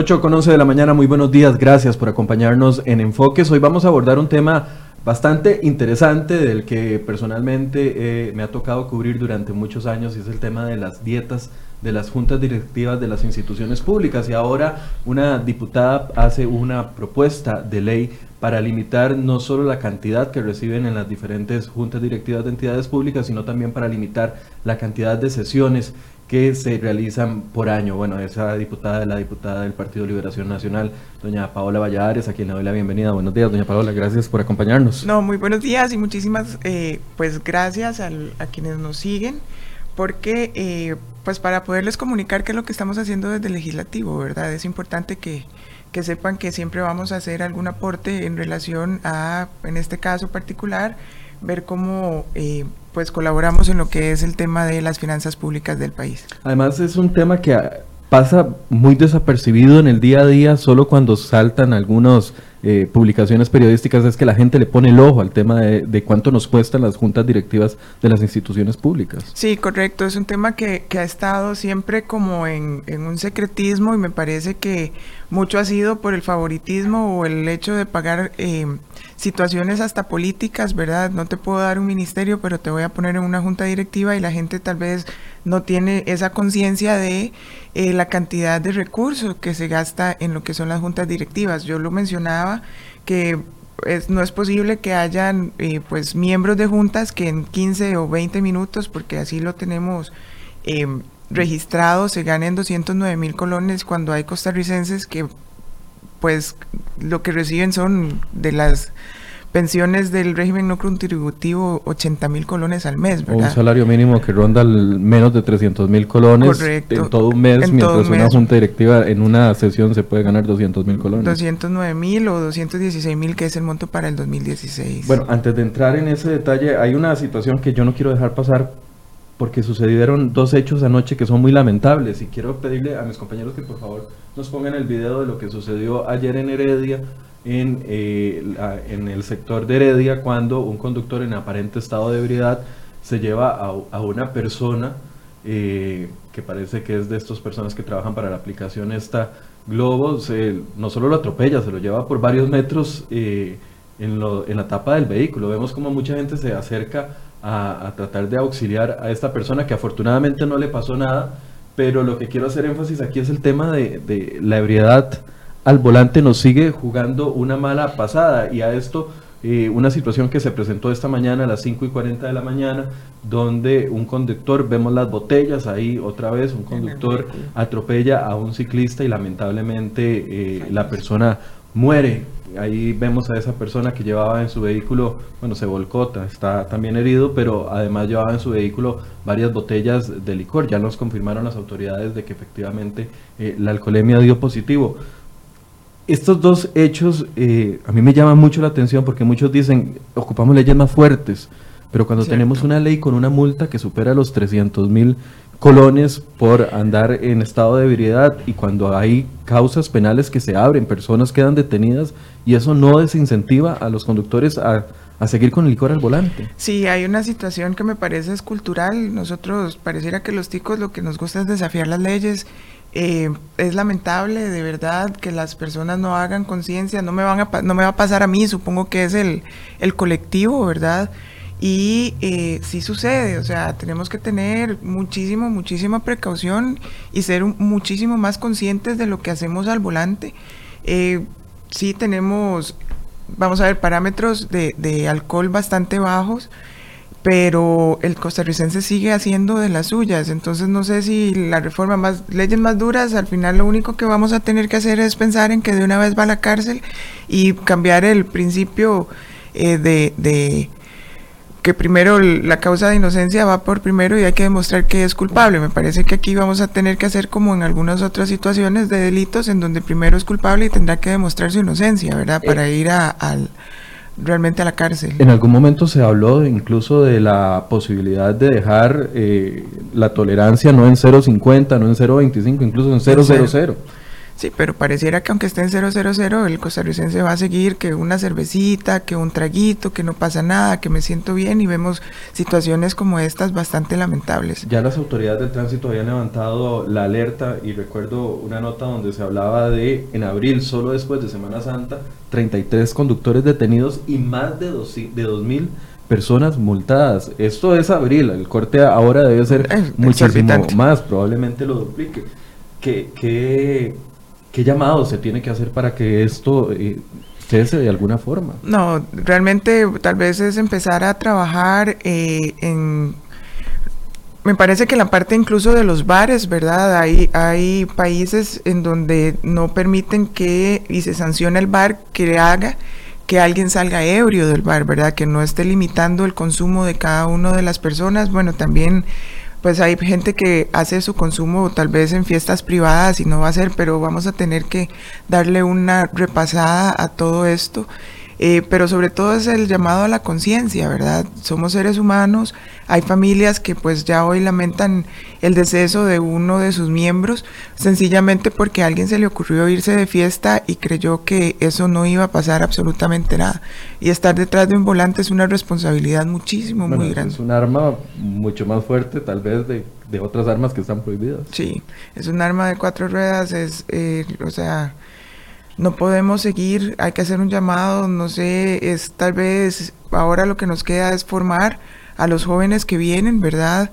8 con 11 de la mañana, muy buenos días, gracias por acompañarnos en Enfoques. Hoy vamos a abordar un tema bastante interesante del que personalmente eh, me ha tocado cubrir durante muchos años y es el tema de las dietas de las juntas directivas de las instituciones públicas y ahora una diputada hace una propuesta de ley para limitar no solo la cantidad que reciben en las diferentes juntas directivas de entidades públicas, sino también para limitar la cantidad de sesiones que se realizan por año. Bueno, esa diputada es la diputada del Partido Liberación Nacional, doña Paola Valladares, a quien le doy la bienvenida. Buenos días, doña Paola, gracias por acompañarnos. No, muy buenos días y muchísimas, eh, pues gracias a quienes nos siguen, porque eh, pues para poderles comunicar qué es lo que estamos haciendo desde el legislativo, ¿verdad? Es importante que, que sepan que siempre vamos a hacer algún aporte en relación a, en este caso particular, ver cómo eh, pues colaboramos en lo que es el tema de las finanzas públicas del país. Además es un tema que pasa muy desapercibido en el día a día, solo cuando saltan algunas eh, publicaciones periodísticas, es que la gente le pone el ojo al tema de, cuánto nos cuestan las juntas directivas de las instituciones públicas. Sí, correcto, es un tema que, ha estado siempre como en, en, un secretismo y me parece que mucho ha sido por el favoritismo o el hecho de pagar... Eh, situaciones hasta políticas, ¿verdad? No te puedo dar un ministerio, pero te voy a poner en una junta directiva y la gente tal vez no tiene esa conciencia de eh, la cantidad de recursos que se gasta en lo que son las juntas directivas. Yo lo mencionaba que no es posible que hayan eh, pues miembros de juntas que en 15 o 20 minutos, porque así lo tenemos eh, registrado, se ganen 209 mil colones cuando hay costarricenses que pues lo que reciben son de las pensiones del régimen no contributivo 80 mil colones al mes, ¿verdad? Un salario mínimo que ronda menos de 300 mil colones en todo un mes, mientras una junta directiva en una sesión se puede ganar 200 mil colones. 209 mil o 216 mil, que es el monto para el 2016. Bueno, antes de entrar en ese detalle, hay una situación que yo no quiero dejar pasar porque sucedieron dos hechos anoche que son muy lamentables y quiero pedirle a mis compañeros que por favor nos pongan el video de lo que sucedió ayer en Heredia, en, eh, en el sector de Heredia, cuando un conductor en aparente estado de ebriedad se lleva a, una persona eh, que parece que es de estas personas que trabajan para la aplicación esta Globo, no solo lo atropella, se lo lleva por varios metros eh, en, en la tapa del vehículo. Vemos como mucha gente se acerca a, tratar de auxiliar a esta persona que afortunadamente no le pasó nada, pero lo que quiero hacer énfasis aquí es el tema de, la ebriedad al volante nos sigue jugando una mala pasada y a esto eh, una situación que se presentó esta mañana a las 5 y 40 de la mañana, donde un conductor, vemos las botellas ahí otra vez, un conductor atropella a un ciclista y lamentablemente eh, la persona muere ahí vemos a esa persona que llevaba en su vehículo, bueno, se volcó, está también herido, pero además llevaba en su vehículo varias botellas de licor. Ya nos confirmaron las autoridades de que efectivamente eh, la alcoholemia dio positivo. Estos dos hechos eh, a mí me llaman mucho la atención porque muchos dicen, ocupamos leyes más fuertes, pero cuando tenemos una ley con una multa que supera los 300 mil colones por andar en estado de ebriedad y cuando hay causas penales que se abren, personas quedan detenidas y eso no desincentiva a los conductores a, seguir con el licor al volante. Sí, hay una situación que me parece es cultural. Nosotros pareciera que los ticos lo que nos gusta es desafiar las leyes. Eh, es lamentable de verdad que las personas no hagan conciencia, no me van no me va a pasar a mí, supongo que es el, el colectivo, ¿verdad? Y eh, sí sucede, o sea, tenemos que tener muchísimo, muchísima precaución y ser muchísimo más conscientes de lo que hacemos al volante. Eh, sí tenemos, vamos a ver, parámetros de alcohol bastante bajos, pero el costarricense sigue haciendo de las suyas. Entonces no sé si la reforma más, leyes más duras, al final lo único que vamos a tener que hacer es pensar en que de una vez va a la cárcel y cambiar el principio eh, de, de que primero la causa de inocencia va por primero y hay que demostrar que es culpable. Me parece que aquí vamos a tener que hacer como en algunas otras situaciones de delitos en donde primero es culpable y tendrá que demostrar su inocencia, ¿verdad? Para eh. ir a, realmente a la cárcel. En algún momento se habló incluso de la posibilidad de dejar eh, la tolerancia no en 0.50, no en 0.25, incluso en 0.00. Sí, pero pareciera que aunque esté en 000, el costarricense va a seguir que una cervecita, que un traguito, que no pasa nada, que me siento bien y vemos situaciones como estas bastante lamentables. Ya las autoridades del tránsito habían levantado la alerta y recuerdo una nota donde se hablaba de en abril, solo después de Semana Santa, 33 conductores detenidos y más de 2.000 personas multadas. Esto es abril, el corte ahora debe ser muchísimo más, probablemente lo duplique. ¿Qué, qué, qué llamado se tiene que hacer para que esto eh, cese de alguna forma? No, realmente tal vez es empezar a trabajar eh, en... Me parece que la parte incluso de los bares, ¿verdad? Hay, hay países en donde no permiten que, y se sanciona el bar que haga que alguien salga ebrio del bar, ¿verdad? Que no esté limitando el consumo de cada una de las personas. Bueno, también pues hay gente que hace su consumo tal vez en fiestas privadas y no va a ser, pero vamos a tener que darle una repasada a todo esto eh, pero sobre todo es el llamado a la conciencia, ¿verdad? Somos seres humanos, hay familias que pues ya hoy lamentan el deceso de uno de sus miembros, sencillamente porque a alguien se le ocurrió irse de fiesta y creyó que eso no iba a pasar absolutamente nada. Y estar detrás de un volante es una responsabilidad muchísimo, muy grande. Es un arma mucho más fuerte tal vez de, otras armas que están prohibidas. Sí, es un arma de cuatro ruedas, es, eh, o sea no podemos seguir, hay que hacer un llamado, no sé, es tal vez ahora lo que nos queda es formar a los jóvenes que vienen, ¿verdad?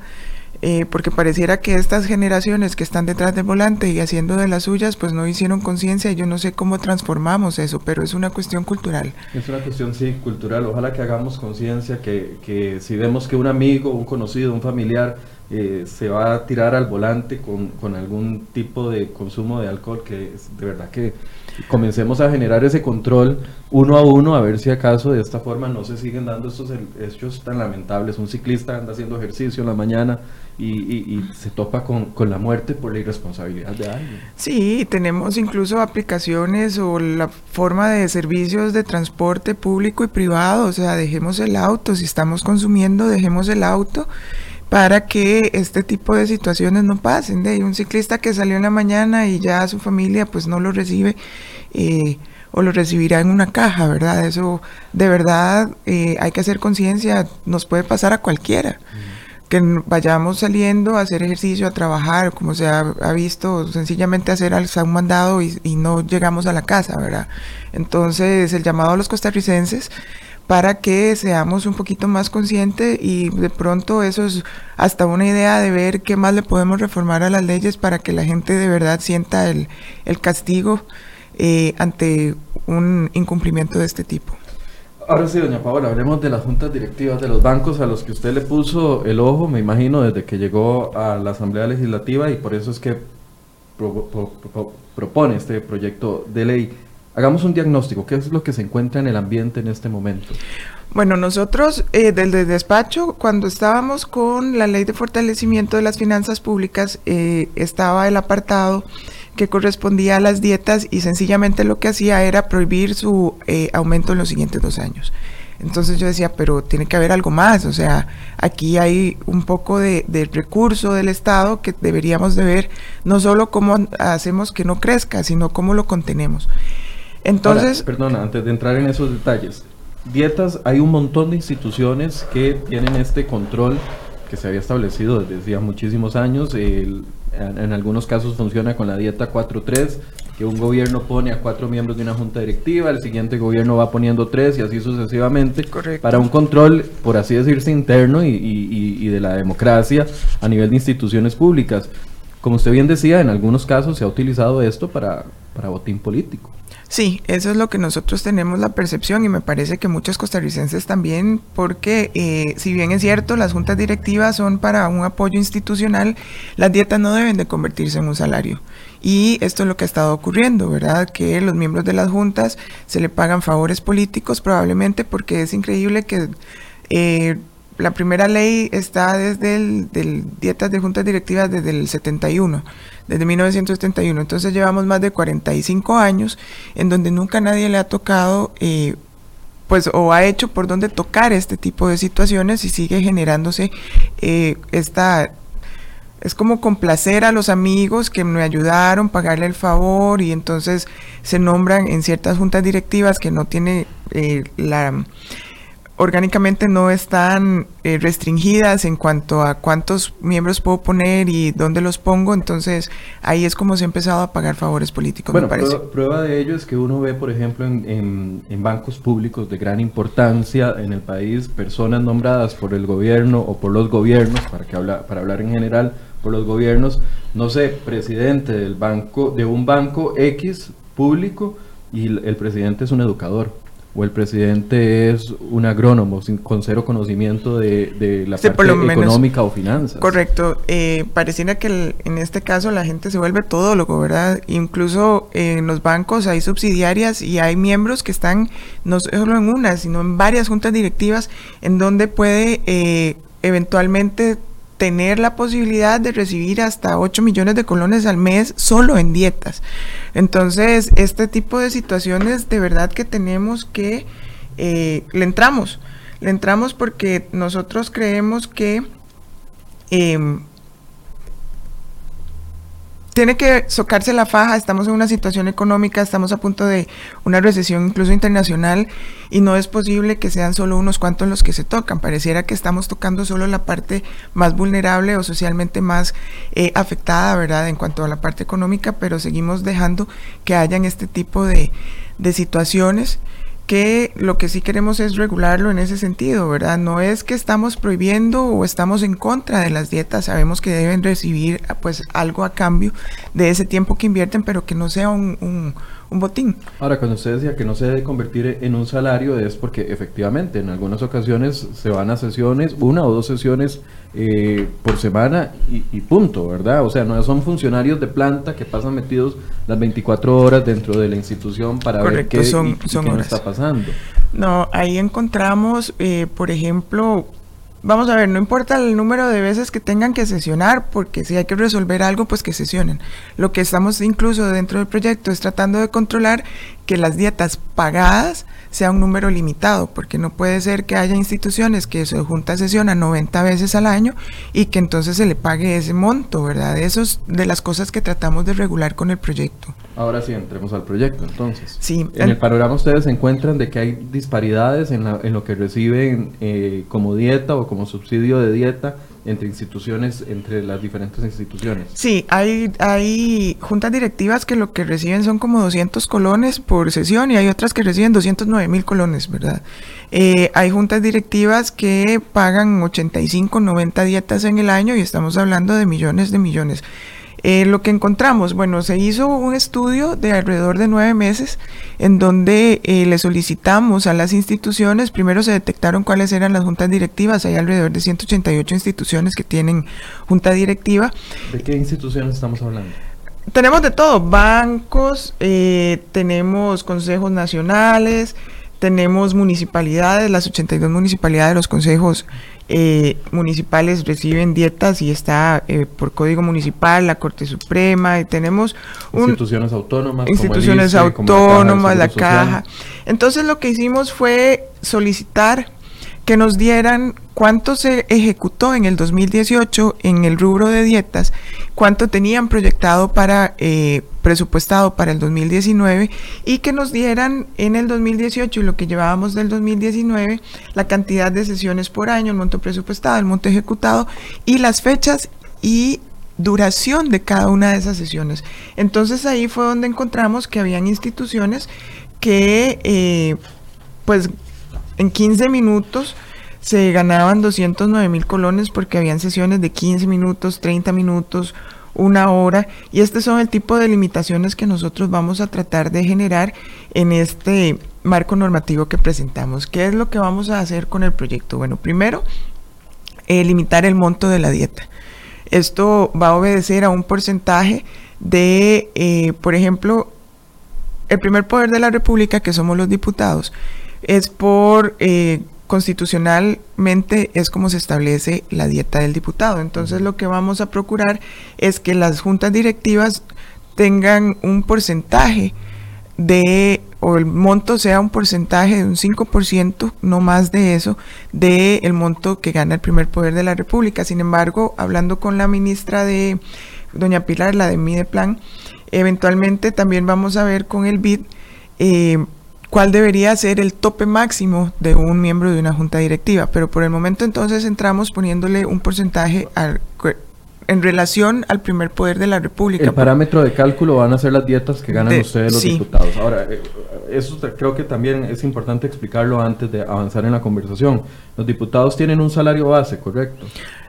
Eh, porque pareciera que estas generaciones que están detrás del volante y haciendo de las suyas, pues no hicieron conciencia, yo no sé cómo transformamos eso, pero es una cuestión cultural. Es una cuestión, sí, cultural, ojalá que hagamos conciencia, que, que si vemos que un amigo, un conocido, un familiar, eh, se va a tirar al volante con, con, algún tipo de consumo de alcohol, que es de verdad que comencemos a generar ese control uno a uno, a ver si acaso de esta forma no se siguen dando estos hechos tan lamentables. Un ciclista anda haciendo ejercicio en la mañana y, se topa con, con, la muerte por la irresponsabilidad de alguien. Sí, tenemos incluso aplicaciones o la forma de servicios de transporte público y privado, o sea, dejemos el auto, si estamos consumiendo, dejemos el auto para que este tipo de situaciones no pasen. De un ciclista que salió en la mañana y ya su familia pues no lo recibe eh, o lo recibirá en una caja, ¿verdad? Eso de verdad eh, hay que hacer conciencia, nos puede pasar a cualquiera. Que vayamos saliendo a hacer ejercicio, a trabajar, como se ha, visto, sencillamente hacer un mandado y, y no llegamos a la casa, ¿verdad? Entonces, el llamado a los costarricenses para que seamos un poquito más conscientes y de pronto eso es hasta una idea de ver qué más le podemos reformar a las leyes para que la gente de verdad sienta el, castigo eh, ante un incumplimiento de este tipo. Ahora sí, doña Paola, hablemos de las juntas directivas de los bancos a los que usted le puso el ojo, me imagino, desde que llegó a la Asamblea Legislativa y por eso es que propone este proyecto de ley. Hagamos un diagnóstico. ¿Qué es lo que se encuentra en el ambiente en este momento? Bueno, nosotros eh, desde el despacho, cuando estábamos con la ley de fortalecimiento de las finanzas públicas, eh, estaba el apartado que correspondía a las dietas y sencillamente lo que hacía era prohibir su eh, aumento en los siguientes dos años. Entonces yo decía, pero tiene que haber algo más, o sea, aquí hay un poco de, de, recurso del Estado que deberíamos de ver, no solo cómo hacemos que no crezca, sino cómo lo contenemos. Entonces... perdona, antes de entrar en esos detalles, dietas, hay un montón de instituciones que tienen este control que se había establecido desde hacía muchísimos años. en, algunos casos funciona con la dieta 4-3, que un gobierno pone a cuatro miembros de una junta directiva, el siguiente gobierno va poniendo tres y así sucesivamente, para un control, por así decirse, interno y, y, de la democracia a nivel de instituciones públicas. Como usted bien decía, en algunos casos se ha utilizado esto para, para político. Sí, eso es lo que nosotros tenemos la percepción y me parece que muchos costarricenses también, porque eh, si bien es cierto, las juntas directivas son para un apoyo institucional, las dietas no deben de convertirse en un salario. Y esto es lo que ha estado ocurriendo, ¿verdad? Que los miembros de las juntas se le pagan favores políticos probablemente porque es increíble que... Eh, la primera ley está desde el dietas de juntas directivas desde el 71, desde 1971. Entonces llevamos más de 45 años en donde nunca nadie le ha tocado, eh, pues, o ha hecho por dónde tocar este tipo de situaciones y sigue generándose eh, esta es como complacer a los amigos que me ayudaron, pagarle el favor y entonces se nombran en ciertas juntas directivas que no tiene eh, la orgánicamente no están eh, restringidas en cuanto a cuántos miembros puedo poner y dónde los pongo, entonces ahí es como se ha empezado a pagar favores políticos, bueno, Prueba, de ello es que uno ve, por ejemplo, en, en, bancos públicos de gran importancia en el país, personas nombradas por el gobierno o por los gobiernos, para, que habla, para hablar en general, por los gobiernos, no sé, presidente del banco, de un banco X público y el presidente es un educador o el presidente es un agrónomo sin, con cero conocimiento de, la parte económica o finanzas. Correcto. Eh, pareciera que en este caso la gente se vuelve todólogo, ¿verdad? Incluso en los bancos hay subsidiarias y hay miembros que están no solo en una, sino en varias juntas directivas en donde puede eh, eventualmente tener la posibilidad de recibir hasta 8 millones de colones al mes solo en dietas. Entonces, este tipo de situaciones de verdad que tenemos que, eh, le entramos, le entramos porque nosotros creemos que em, tiene que socarse la faja, estamos en una situación económica, estamos a punto de una recesión incluso internacional y no es posible que sean solo unos cuantos los que se tocan. Pareciera que estamos tocando solo la parte más vulnerable o socialmente más eh, afectada, ¿verdad? En cuanto a la parte económica, pero seguimos dejando que hayan este tipo de, de situaciones que lo que sí queremos es regularlo en ese sentido, ¿verdad? No es que estamos prohibiendo o estamos en contra de las dietas, sabemos que deben recibir pues algo a cambio de ese tiempo que invierten, pero que no sea un, un botín. Ahora, cuando usted decía que no se debe convertir en un salario, es porque efectivamente en algunas ocasiones se van a sesiones, una o dos sesiones eh, por semana y, punto, ¿verdad? O sea, no son funcionarios de planta que pasan metidos las 24 horas dentro de la institución para ver qué, son, no está pasando. No, ahí encontramos, eh, por ejemplo, Vamos a ver, no importa el número de veces que tengan que sesionar, porque si hay que resolver algo, pues que sesionen. Lo que estamos incluso dentro del proyecto es tratando de controlar que las dietas pagadas sea un número limitado, porque no puede ser que haya instituciones que su junta sesiona 90 veces al año y que entonces se le pague ese monto, ¿verdad? Eso es de las cosas que tratamos de regular con el proyecto. Ahora sí, entremos al proyecto entonces. Sí. En el panorama ustedes se encuentran de que hay disparidades en, en lo que reciben eh, como dieta o como subsidio de dieta entre instituciones, entre las diferentes instituciones. Sí, hay, hay juntas directivas que lo que reciben son como 200 colones por sesión y hay otras que reciben 209 mil colones, ¿verdad? Eh, hay juntas directivas que pagan 85, 90 dietas en el año y estamos hablando de millones de millones. Eh, lo que encontramos, bueno, se hizo un estudio de alrededor de nueve meses en donde eh, le solicitamos a las instituciones, primero se detectaron cuáles eran las juntas directivas, hay alrededor de 188 instituciones que tienen junta directiva. ¿De qué instituciones estamos hablando? Tenemos de todo, bancos, eh, tenemos consejos nacionales, tenemos municipalidades, las 82 municipalidades, los consejos eh, municipales reciben dietas y está eh, por código municipal, la Corte Suprema, y tenemos instituciones autónomas, instituciones autónomas, la caja. Entonces lo que hicimos fue solicitar que nos dieran cuánto se ejecutó en el 2018 en el rubro de dietas, cuánto tenían proyectado para eh, presupuestado para el 2019 y que nos dieran en el 2018 y lo que llevábamos del 2019 la cantidad de sesiones por año, el monto presupuestado, el monto ejecutado y las fechas y duración de cada una de esas sesiones. Entonces ahí fue donde encontramos que habían instituciones que eh, pues en 15 minutos se ganaban 209 mil colones porque habían sesiones de 15 minutos, 30 minutos, una hora. Y este son el tipo de limitaciones que nosotros vamos a tratar de generar en este marco normativo que presentamos. ¿Qué es lo que vamos a hacer con el proyecto? Bueno, primero, eh, limitar el monto de la dieta. Esto va a obedecer a un porcentaje de, eh, por ejemplo, el primer poder de la República, que somos los diputados, es por eh, constitucionalmente es como se establece la dieta del diputado. Entonces lo que vamos a procurar es que las juntas directivas tengan un porcentaje de, o el monto sea un porcentaje de un 5%, no más de eso, de el monto que gana el primer poder de la República. Sin embargo, hablando con la ministra de, doña Pilar, la de Mideplan, eventualmente también vamos a ver con el BID eh, cuál debería ser el tope máximo de un miembro de una junta directiva. Pero por el momento entonces entramos poniéndole un porcentaje al, en relación al primer poder de la República. El parámetro de cálculo van a ser las dietas que ganan ustedes los diputados. Ahora, eh, eso creo que también es importante explicarlo antes de avanzar en la conversación. Los diputados tienen un salario base, ¿correcto?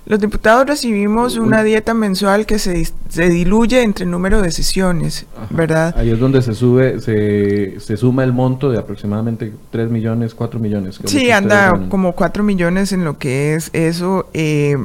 Los diputados recibimos una dieta mensual que se, se diluye entre el número de sesiones, ¿verdad? Ahí es donde se sube, se, se suma el monto de aproximadamente 3 millones, 4 millones. Sí, anda como 4 millones en lo que es eso. Eh,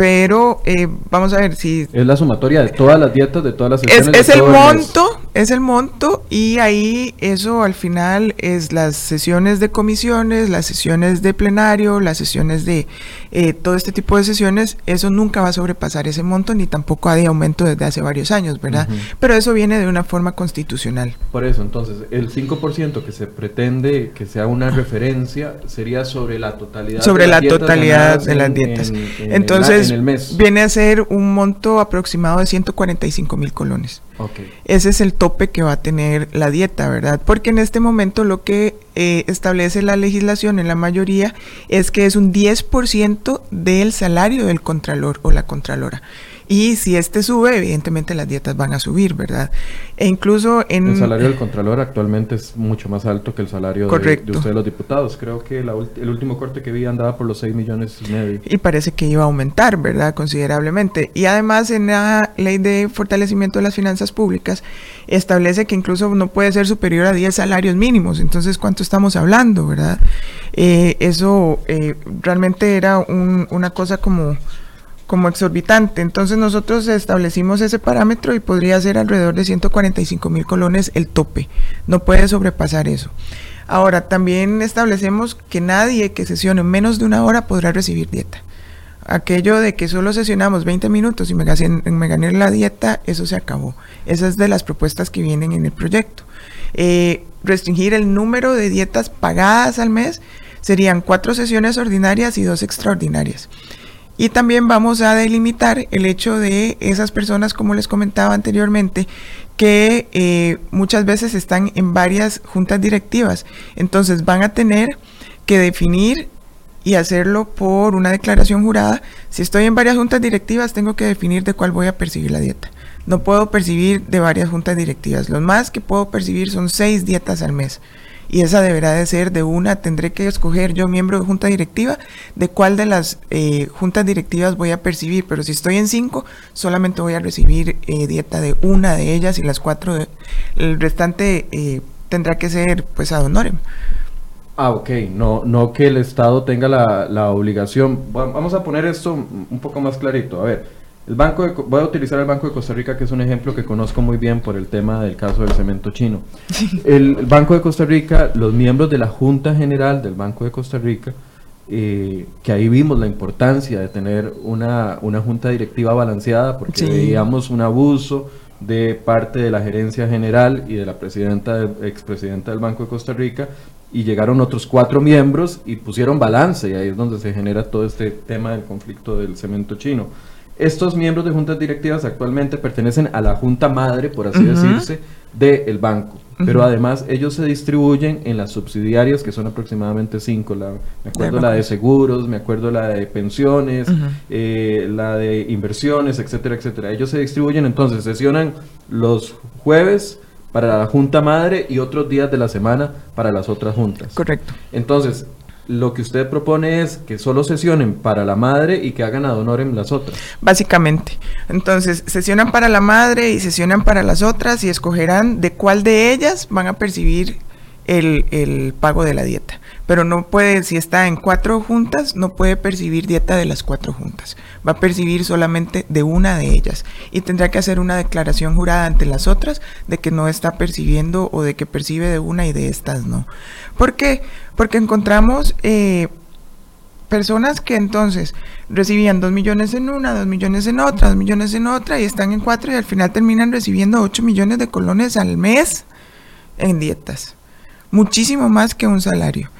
pero eh, vamos a ver si... Es la sumatoria de todas las dietas, de todas las sesiones. Es, el monto, es el monto y ahí eso al final es las sesiones de comisiones, las sesiones de plenario, las sesiones de eh, todo este tipo de sesiones, eso nunca va a sobrepasar ese monto ni tampoco hay aumento desde hace varios años, ¿verdad? Pero eso viene de una forma constitucional. Por eso, entonces, el 5% que se pretende que sea una referencia sería sobre la totalidad. Sobre la totalidad de las dietas. entonces, Viene a ser un monto aproximado de 145 mil colones. Ese es el tope que va a tener la dieta, ¿verdad? Porque en este momento lo que eh, establece la legislación en la mayoría es que es un 10% del salario del contralor o la contralora. Y si este sube, evidentemente las dietas van a subir, ¿verdad? E incluso en... El salario del Contralor actualmente es mucho más alto que el salario de, de, ustedes los diputados. Creo que el último corte que vi andaba por los 6 millones y medio. Y parece que iba a aumentar, ¿verdad? Considerablemente. Y además en la ley de fortalecimiento de las finanzas públicas establece que incluso no puede ser superior a 10 salarios mínimos. Entonces, ¿cuánto estamos hablando, verdad? Eh, eso eh, realmente era una cosa como como exorbitante. Entonces nosotros establecimos ese parámetro y podría ser alrededor de 145 mil colones el tope. No puede sobrepasar eso. Ahora, también establecemos que nadie que sesione menos de una hora podrá recibir dieta. Aquello de que solo sesionamos 20 minutos y me gané, la dieta, eso se acabó. Esa es de las propuestas que vienen en el proyecto. Eh, restringir el número de dietas pagadas al mes serían cuatro sesiones ordinarias y dos extraordinarias. Y también vamos a delimitar el hecho de esas personas, como les comentaba anteriormente, que eh, muchas veces están en varias juntas directivas. Entonces van a tener que definir y hacerlo por una declaración jurada. Si estoy en varias juntas directivas, tengo que definir de cuál voy a percibir la dieta. No puedo percibir de varias juntas directivas. Lo más que puedo percibir son seis dietas al mes y esa deberá de ser de una, tendré que escoger yo miembro de junta directiva, de cuál de las eh, juntas directivas voy a percibir, pero si estoy en cinco, solamente voy a recibir eh, dieta de una de ellas y las cuatro, el restante eh, tendrá que ser pues ad honorem. Ah, ok, no, no que el Estado tenga la, la obligación. Vamos a poner esto un poco más clarito. A ver, el banco voy a utilizar el Banco de Costa Rica, que es un ejemplo que conozco muy bien por el tema del caso del cemento chino. El, Banco de Costa Rica, los miembros de la Junta General del Banco de Costa Rica, eh, que ahí vimos la importancia de tener una, una junta directiva balanceada, porque veíamos un abuso de parte de la gerencia general y de la presidenta, expresidenta del Banco de Costa Rica, y llegaron otros cuatro miembros y pusieron balance, y ahí es donde se genera todo este tema del conflicto del cemento chino. Estos miembros de juntas directivas actualmente pertenecen a la junta madre, por así decirse, del banco. Pero además ellos se distribuyen en las subsidiarias, que son aproximadamente cinco. La, me acuerdo la de seguros, me acuerdo la de pensiones, eh, la de inversiones, etcétera, etcétera. Ellos se distribuyen, entonces sesionan los jueves para la junta madre y otros días de la semana para las otras juntas. Correcto. Entonces, lo que usted propone es que solo sesionen para la madre y que hagan ad honorem las otras. Básicamente. Entonces, sesionan para la madre y sesionan para las otras y escogerán de cuál de ellas van a percibir el, el pago de la dieta pero no puede, si está en cuatro juntas, no puede percibir dieta de las cuatro juntas. Va a percibir solamente de una de ellas y tendrá que hacer una declaración jurada ante las otras de que no está percibiendo o de que percibe de una y de estas no. ¿Por qué? Porque encontramos eh, personas que entonces recibían dos millones en una, dos millones en otra, dos millones en otra y están en cuatro y al final terminan recibiendo ocho millones de colones al mes en dietas, muchísimo más que un salario.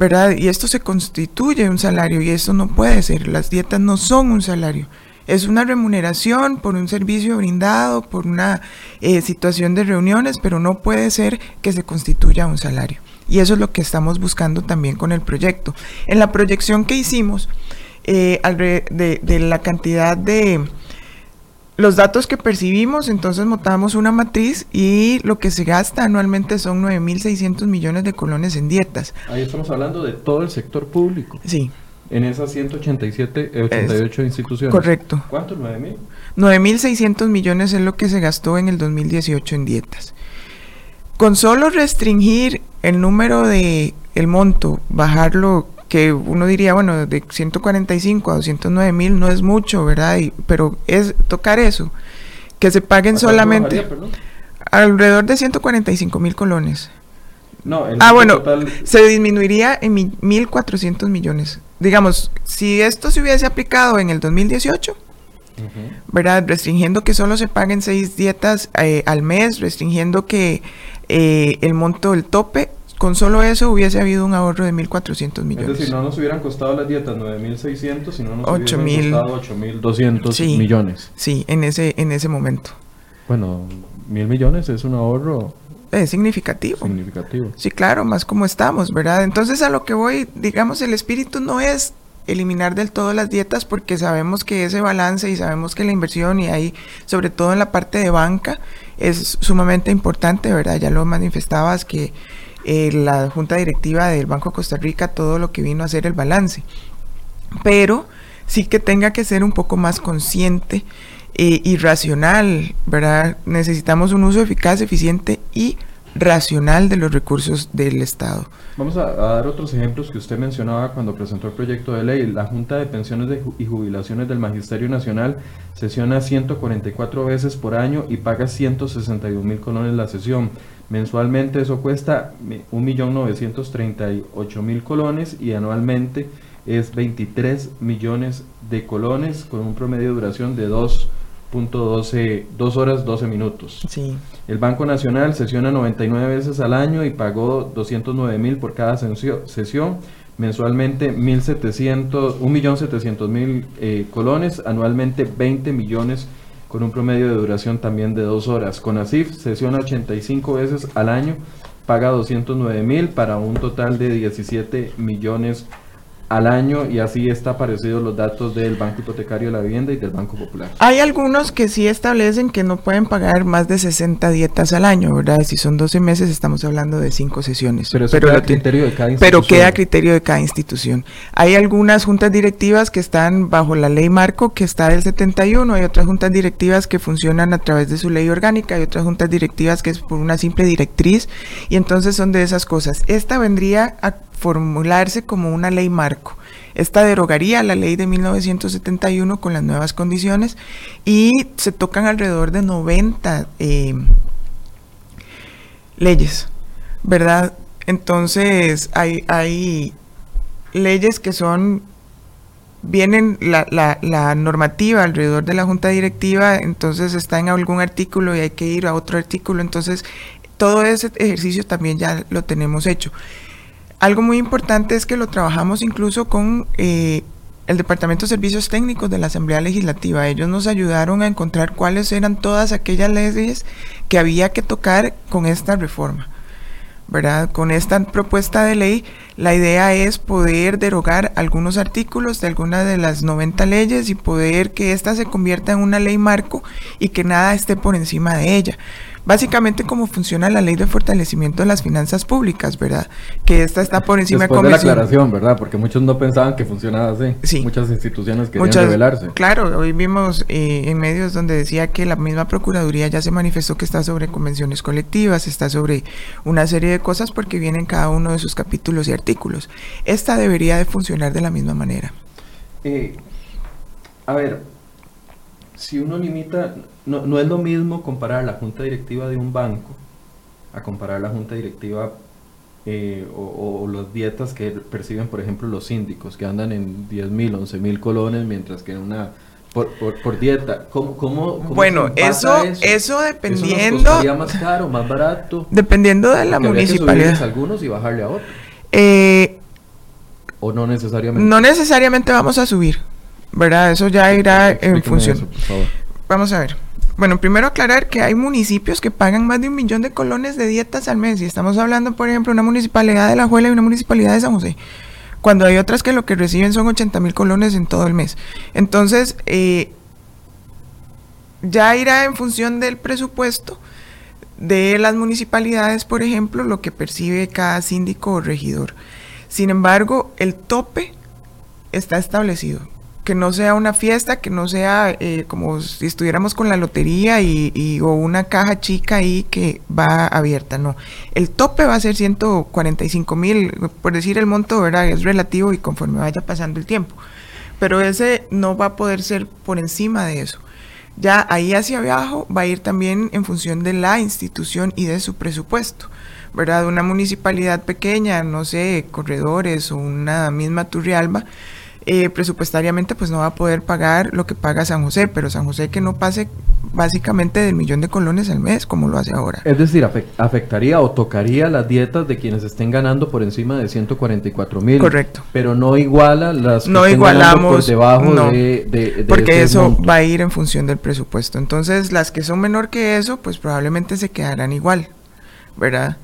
¿Verdad? Y esto se constituye un salario y eso no puede ser. Las dietas no son un salario. Es una remuneración por un servicio brindado, por una eh, situación de reuniones, pero no puede ser que se constituya un salario. Y eso es lo que estamos buscando también con el proyecto. En la proyección que hicimos eh, de, de la cantidad de, los datos que percibimos, entonces montamos una matriz y lo que se gasta anualmente son 9.600 millones de colones en dietas. Ahí estamos hablando de todo el sector público. Sí. En esas 187, 88 instituciones. Correcto. ¿Cuánto? ¿9.000? 9.600 millones es lo que se gastó en el 2018 en dietas. Con solo restringir el número de, el monto, bajarlo que uno diría, bueno, de 145 a 209 mil no es mucho, ¿verdad? pero es tocar eso, que se paguen solamente alrededor de 145 mil colones. No, ah, bueno, se disminuiría en 1.400 millones. Digamos, si esto se hubiese aplicado en el 2018, ¿verdad? Restringiendo que solo se paguen seis dietas eh, al mes, restringiendo que eh, el monto del tope con solo eso hubiese habido un ahorro de 1.400 millones. Es decir, no nos hubieran costado las dietas 9.600, sino nos hubieran costado 8.200 millones. Sí, en ese, en ese momento. Bueno, mil millones es un ahorro es significativo. Significativo. Sí, claro, más como estamos, ¿verdad? Entonces a lo que voy, digamos, el espíritu no es eliminar del todo las dietas porque sabemos que ese balance y sabemos que la inversión y ahí, sobre todo en la parte de banca, es sumamente importante, ¿verdad? Ya lo manifestabas que eh, la junta directiva del Banco de Costa Rica todo lo que vino a hacer el balance. Pero sí que tenga que ser un poco más consciente eh, y racional, ¿verdad? Necesitamos un uso eficaz, eficiente y racional de los recursos del Estado. Vamos a, dar otros ejemplos que usted mencionaba cuando presentó el proyecto de ley. La Junta de Pensiones y Jubilaciones del Magisterio Nacional sesiona 144 veces por año y paga 161 mil colones la sesión. Mensualmente eso cuesta 1.938.000 colones y anualmente es 23 millones de colones con un promedio de duración de 2.12 2 horas 12 minutos. Sí. El Banco Nacional sesiona 99 veces al año y pagó 209 mil por cada sesión. Mensualmente 1.700.000 eh, colones, anualmente 20 millones con un promedio de duración también de dos horas. Con ASIF sesiona 85 veces al año, paga 209 mil para un total de 17 millones al año y así está aparecido los datos del Banco Hipotecario de la Vivienda y del Banco Popular. Hay algunos que sí establecen que no pueden pagar más de 60 dietas al año, ¿verdad? Si son 12 meses estamos hablando de 5 sesiones. Pero, queda a criterio de cada institución. Pero queda a criterio de cada institución. Hay algunas juntas directivas que están bajo la ley marco que está del 71, hay otras juntas directivas que funcionan a través de su ley orgánica, hay otras juntas directivas que es por una simple directriz y entonces son de esas cosas. Esta vendría a formularse como una ley marco. Esta derogaría la ley de 1971 con las nuevas condiciones y se tocan alrededor de 90 eh, leyes, ¿verdad? Entonces hay, hay leyes que son vienen la, la, la, normativa alrededor de la junta directiva, entonces está en algún artículo y hay que ir a otro artículo, entonces todo ese ejercicio también ya lo tenemos hecho. Algo muy importante es que lo trabajamos incluso con eh, el Departamento de Servicios Técnicos de la Asamblea Legislativa. Ellos nos ayudaron a encontrar cuáles eran todas aquellas leyes que había que tocar con esta reforma. ¿verdad? Con esta propuesta de ley, la idea es poder derogar algunos artículos de algunas de las 90 leyes y poder que ésta se convierta en una ley marco y que nada esté por encima de ella básicamente cómo funciona la ley de fortalecimiento de las finanzas públicas, ¿verdad? Que esta está por encima Después de la aclaración, ¿verdad? Porque muchos no pensaban que funcionaba así. Sí. Muchas instituciones querían Muchas, revelarse. Claro, hoy vimos eh, en medios donde decía que la misma Procuraduría ya se manifestó que está sobre convenciones colectivas, está sobre una serie de cosas porque vienen cada uno de sus capítulos y artículos. Esta debería de funcionar de la misma manera. Eh, a ver, si uno limita, no, no, es lo mismo comparar la junta directiva de un banco a comparar la junta directiva eh, o, las dietas que perciben, por ejemplo, los síndicos, que andan en 10 mil, 11 mil colones, mientras que en una Por, por, dieta. ¿Cómo, cómo, bueno, eso, eso, dependiendo. ¿Eso más caro, más barato? Dependiendo de la municipalidad. algunos y bajarle a otros. Eh, ¿O no necesariamente? No necesariamente vamos a subir, ¿verdad? Eso ya irá en función. Vamos a ver. Bueno, primero aclarar que hay municipios que pagan más de un millón de colones de dietas al mes. Y estamos hablando, por ejemplo, una municipalidad de La Juela y una municipalidad de San José cuando hay otras que lo que reciben son 80 mil colones en todo el mes. Entonces, eh, ya irá en función del presupuesto de las municipalidades, por ejemplo, lo que percibe cada síndico o regidor. Sin embargo, el tope está establecido que no sea una fiesta, que no sea eh, como si estuviéramos con la lotería y, o una caja chica ahí que va abierta, no. El tope va a ser 145 mil, por decir el monto, ¿verdad? Es relativo y conforme vaya pasando el tiempo. Pero ese no va a poder ser por encima de eso. Ya ahí hacia abajo va a ir también en función de la institución y de su presupuesto. ¿verdad? Una municipalidad pequeña, no sé, corredores o una misma Turrialba, eh, presupuestariamente pues no va a poder pagar lo que paga San José, pero San José que no pase básicamente del millón de colones al mes como lo hace ahora. Es decir, afectaría o tocaría las dietas de quienes estén ganando por encima de 144 mil. Correcto. Pero no iguala las que no igualamos por debajo de, Porque eso va a ir en función del presupuesto. Entonces las que son menor que eso pues probablemente se quedarán igual, ¿verdad?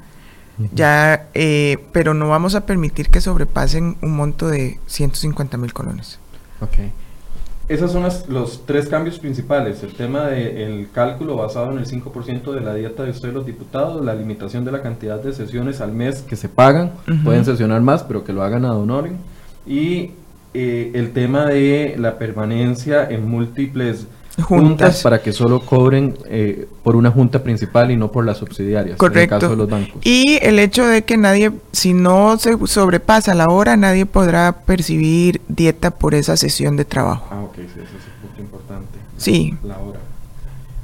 Ya, eh, pero no vamos a permitir que sobrepasen un monto de 150 mil colones. Ok. Esos son los tres cambios principales. El tema del cálculo basado en el 5% de la dieta de ustedes los diputados, la limitación de la cantidad de sesiones al mes que se pagan, pueden sesionar más, pero que lo hagan a honorem. Y eh, el tema de la permanencia en múltiples juntas, para que solo cobren eh, por una junta principal y no por las subsidiarias. Correcto. En el caso de los bancos. Y el hecho de que nadie, si no se sobrepasa la hora, nadie podrá percibir dieta por esa sesión de trabajo. Ah, ok, sí, ese es un punto importante. Sí. La hora.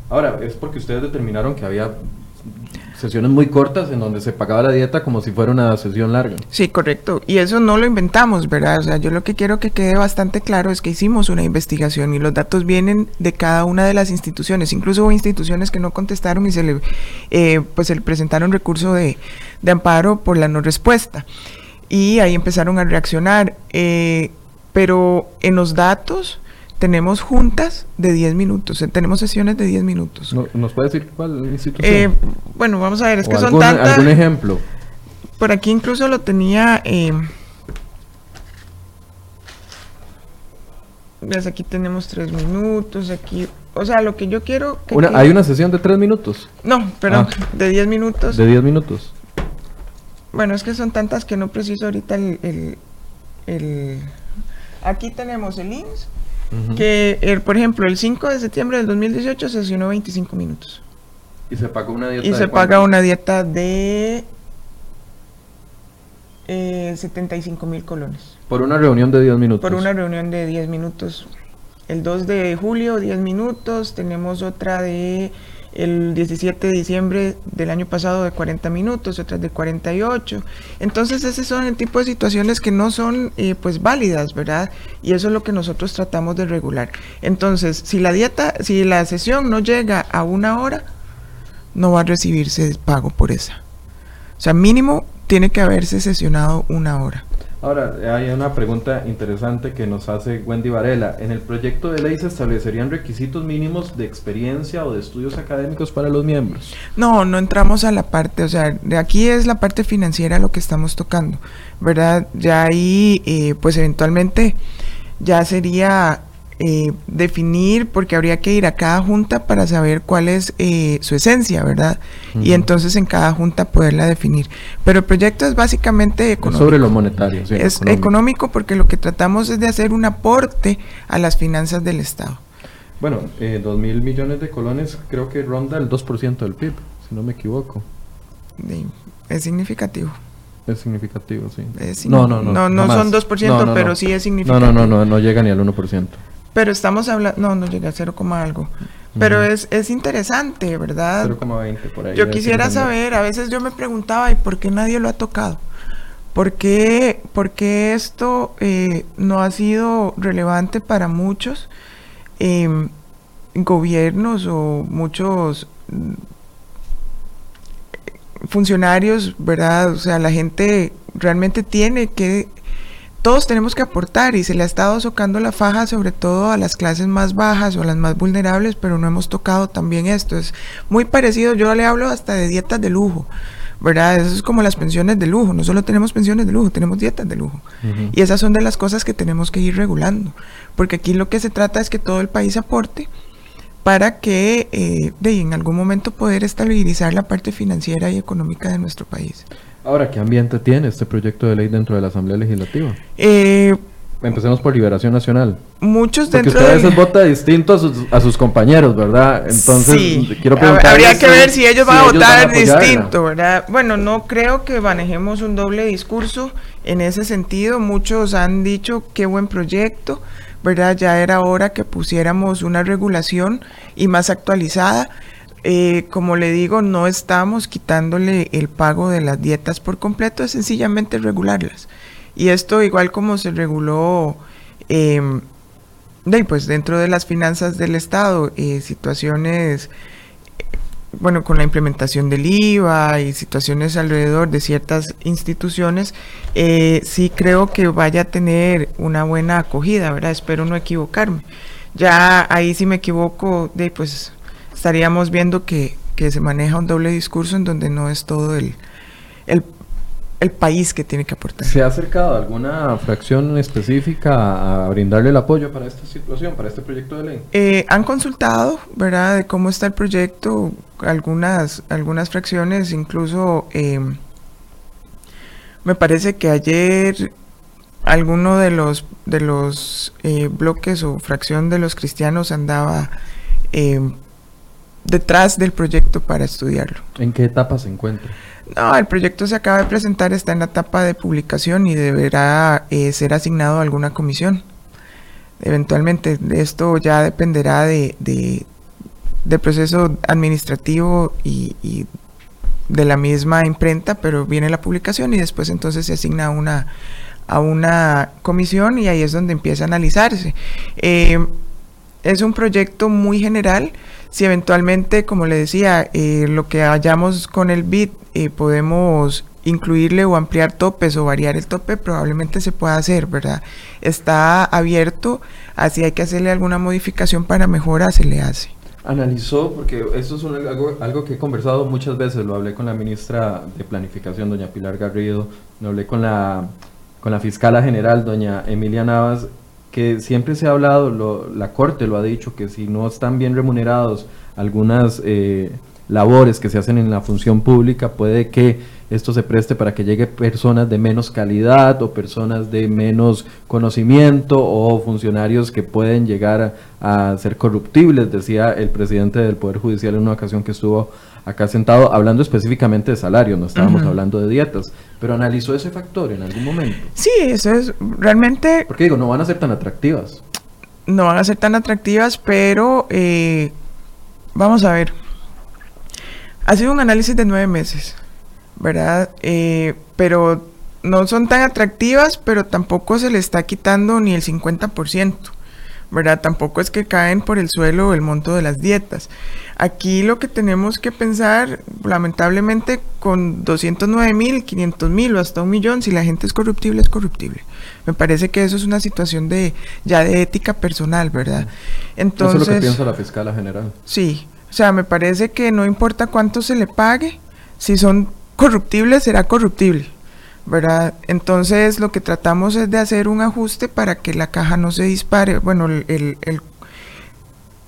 Ahora, es porque ustedes determinaron que había sesiones muy cortas en donde se pagaba la dieta como si fuera una sesión larga. Sí, correcto. Y eso no lo inventamos, ¿verdad? O sea, yo lo que quiero que quede bastante claro es que hicimos una investigación y los datos vienen de cada una de las instituciones. Incluso hubo instituciones que no contestaron y se le, eh, pues se le presentaron recurso de, de, amparo por la no respuesta. Y ahí empezaron a reaccionar. Eh, pero en los datos tenemos juntas de 10 minutos, eh, tenemos sesiones de 10 minutos. ¿Nos puede decir cuál institución? Eh, bueno, vamos a ver, es que son tantas. ¿Algún ejemplo? Por aquí incluso lo tenía. Eh, aquí tenemos 3 minutos, aquí. O sea, lo que yo quiero. ¿Hay una sesión de 3 minutos? No, perdón, ah. de 10 minutos. De 10 minutos. Bueno, es que son tantas que no preciso ahorita el. el, el... Aquí tenemos el INS que, el, por ejemplo, el 5 de septiembre del 2018 se sesionó 25 minutos. ¿Y se paga una dieta Y se paga una dieta de eh, 75 mil colones. Por una reunión de 10 minutos. Por una reunión de 10 minutos. El 2 de julio, 10 minutos. Tenemos otra de el 17 de diciembre del año pasado de 40 minutos, otras de 48. Entonces, ese son el tipo de situaciones que no son eh, pues válidas, ¿verdad? Y eso es lo que nosotros tratamos de regular. Entonces, si la dieta, si la sesión no llega a una hora, no va a recibirse pago por esa. O sea, mínimo tiene que haberse sesionado una hora. Ahora, hay una pregunta interesante que nos hace Wendy Varela. ¿En el proyecto de ley se establecerían requisitos mínimos de experiencia o de estudios académicos para los miembros? No, no entramos a la parte, o sea, de aquí es la parte financiera lo que estamos tocando, ¿verdad? Ya ahí, eh, pues eventualmente ya sería eh, definir, porque habría que ir a cada junta para saber cuál es eh, su esencia, ¿verdad? Y entonces en cada junta poderla definir. Pero el proyecto es básicamente económico. sobre lo monetario. Sí, es económico. porque lo que tratamos es de hacer un aporte a las finanzas del Estado. Bueno, eh, dos mil millones de colones creo que ronda el 2% del PIB, si no me equivoco. es significativo. Es significativo, sí. no, no, no. No, no son 2%, pero sí es significativo. No, no, no, no, no llega ni al 1%. Pero estamos hablando, no, no llega a 0, algo. Pero es, es interesante, ¿verdad? 0,20 por ahí. Yo quisiera saber, a veces yo me preguntaba, ¿y por qué nadie lo ha tocado? ¿Por qué, por qué esto eh, no ha sido relevante para muchos? em, gobiernos o muchos mm, funcionarios, ¿verdad? O sea, la gente realmente tiene que todos tenemos que aportar y se le ha estado socando la faja sobre todo a las clases más bajas o a las más vulnerables, pero no hemos tocado también esto. Es muy parecido, yo le hablo hasta de dietas de lujo, ¿verdad? Eso es como las pensiones de lujo, no solo tenemos pensiones de lujo, tenemos dietas de lujo. Y esas son de las cosas que tenemos que ir regulando, porque aquí lo que se trata es que todo el país aporte para que eh, de en algún momento poder estabilizar la parte financiera y económica de nuestro país. Ahora, ¿qué ambiente tiene este proyecto de ley dentro de la Asamblea Legislativa? Eh, Empecemos por Liberación Nacional. Muchos Porque dentro usted a de- veces vota distinto a sus, a sus compañeros, ¿verdad? Entonces, Sí. quiero preguntar. Habría que ver si ellos van a votar distinto, ¿verdad? Bueno, no creo que manejemos un doble discurso en ese sentido. Muchos han dicho qué buen proyecto, ¿verdad? Ya era hora que pusiéramos una regulación y más actualizada. Eh, como le digo, no estamos quitándole el pago de las dietas por completo, es sencillamente regularlas. Y esto igual como se reguló em, pues dentro de las finanzas del Estado, eh, situaciones, bueno, con la implementación del IVA y situaciones alrededor de ciertas instituciones, eh, sí creo que vaya a tener una buena acogida, ¿verdad? Espero no equivocarme. Ya ahí si me equivoco, de, pues estaríamos viendo que, que se maneja un doble discurso en donde no es todo el, el, el país que tiene que aportar. ¿Se ha acercado alguna fracción específica a, brindarle el apoyo para esta situación, para este proyecto de ley? Eh, han consultado, ¿verdad?, de cómo está el proyecto, algunas, algunas fracciones, incluso eh, me parece que ayer alguno de los, de los eh, bloques o fracción de los cristianos andaba eh, detrás del proyecto para estudiarlo. ¿En qué etapa se encuentra? No, el proyecto se acaba de presentar, está en la etapa de publicación y deberá eh, ser asignado a alguna comisión. Eventualmente, esto ya dependerá de, de- del proceso administrativo y, y de la misma imprenta, pero viene la publicación y después entonces se asigna a una, a una comisión y ahí es donde empieza a analizarse. Eh, es un proyecto muy general. Si eventualmente, como le decía, eh, lo que hallamos con el BID eh, podemos incluirle o ampliar topes o variar el tope, probablemente se pueda hacer, ¿verdad? Está abierto, así hay que hacerle alguna modificación para mejora, se le hace. Analizó, porque eso es un- algo, algo que he conversado muchas veces, lo hablé con la ministra de Planificación, doña Pilar Garrido, lo hablé con la, con la fiscala general, doña Emilia Navas, que siempre se ha hablado, lo- la Corte lo ha dicho, que si no están bien remunerados algunas eh, labores que se hacen en la función pública, puede que esto se preste para que llegue personas de menos calidad o personas de menos conocimiento o funcionarios que pueden llegar a, a ser corruptibles, decía el presidente del Poder Judicial en una ocasión que estuvo acá sentado hablando específicamente de salario, no estábamos hablando de dietas, pero analizó ese factor en algún momento. Sí, eso es realmente Porque digo, no van a ser tan atractivas. no van a ser tan atractivas, pero eh, vamos a ver. Ha sido un análisis de nueve meses, ¿verdad? Eh, pero no son tan atractivas, pero tampoco se le está quitando ni el 50%, ¿verdad? Tampoco es que caen por el suelo el monto de las dietas. Aquí lo que tenemos que pensar, lamentablemente, con 209 mil, 500 mil o hasta un millón, si la gente es corruptible, es corruptible. Me parece que eso es una situación de ya de ética personal, ¿verdad? Entonces, Eso es lo que piensa la fiscala general. Sí, o sea, me parece que no importa cuánto se le pague, si son corruptibles, será corruptible, ¿verdad? Entonces, lo que tratamos es de hacer un ajuste para que la caja no se dispare, bueno, el, el, el-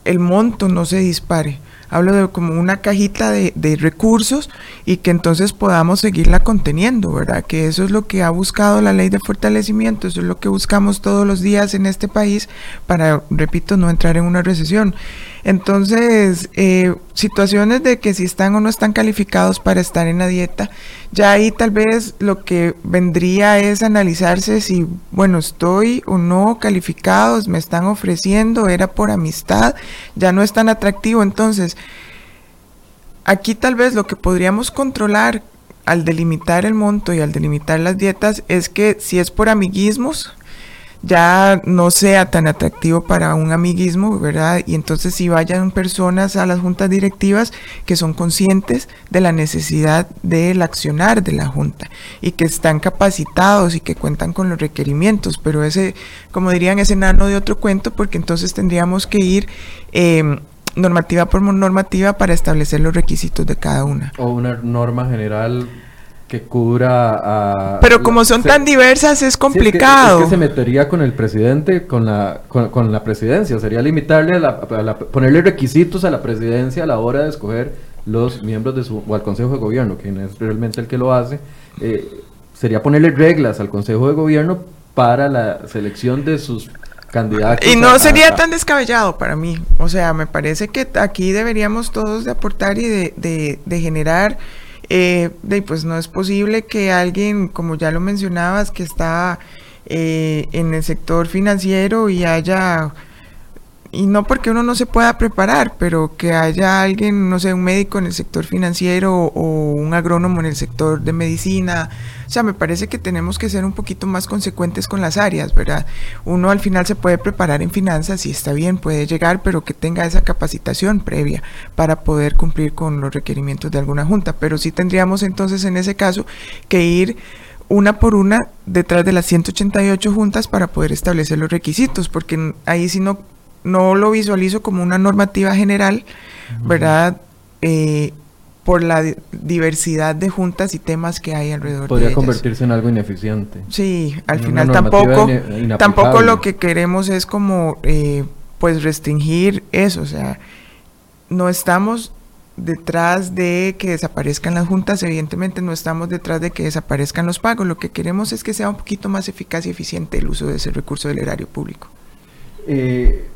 el monto no se dispare. Hablo de como una cajita de, de recursos y que entonces podamos seguirla conteniendo, ¿verdad? Que eso es lo que ha buscado la ley de fortalecimiento, eso es lo que buscamos todos los días en este país para, repito, no entrar en una recesión. Entonces, eh, situaciones de que si están o no están calificados para estar en la dieta, ya ahí tal vez lo que vendría es analizarse si, bueno, estoy o no calificados, me están ofreciendo, era por amistad, ya no es tan atractivo. Entonces, aquí tal vez lo que podríamos controlar al delimitar el monto y al delimitar las dietas es que si es por amiguismos, ya no sea tan atractivo para un amiguismo, ¿verdad? Y entonces si vayan personas a las juntas directivas que son conscientes de la necesidad del accionar de la junta y que están capacitados y que cuentan con los requerimientos, pero ese, como dirían, ese nano de otro cuento, porque entonces tendríamos que ir em, normativa por normativa para establecer los requisitos de cada una. O una norma general que cubra a... Pero como son tan diversas es complicado. es, que, se metería con el presidente, con la, con, la presidencia, sería limitarle, a la, ponerle requisitos a la presidencia a la hora de escoger los miembros de su, o al Consejo de Gobierno, quien es realmente el que lo hace, eh, sería ponerle reglas al Consejo de Gobierno para la selección de sus candidatos. Y no sería tan descabellado para mí. O sea, me parece que aquí deberíamos todos de aportar y de, de, de generar eh, pues no es posible que alguien, como ya lo mencionabas, que está eh, en el sector financiero y haya, y no porque uno no se pueda preparar, pero que haya alguien, no sé, un médico en el sector financiero o un agrónomo en el sector de medicina, o sea, me parece que tenemos que ser un poquito más consecuentes con las áreas, ¿verdad? Uno al final se puede preparar en finanzas y está bien, puede llegar, pero que tenga esa capacitación previa para poder cumplir con los requerimientos de alguna junta. Pero sí tendríamos entonces en ese caso que ir una por una detrás de las 188 juntas para poder establecer los requisitos, porque ahí sí no, no lo visualizo como una normativa general, ¿verdad? Eh, por la diversidad de juntas y temas que hay alrededor Podría convertirse en algo ineficiente. Sí, al final tampoco, tampoco lo que queremos es como eh, pues restringir eso, o sea, no estamos detrás de que desaparezcan las juntas, evidentemente no estamos detrás de que desaparezcan los pagos, lo que queremos es que sea un poquito más eficaz y eficiente el uso de ese recurso del erario público. Eh,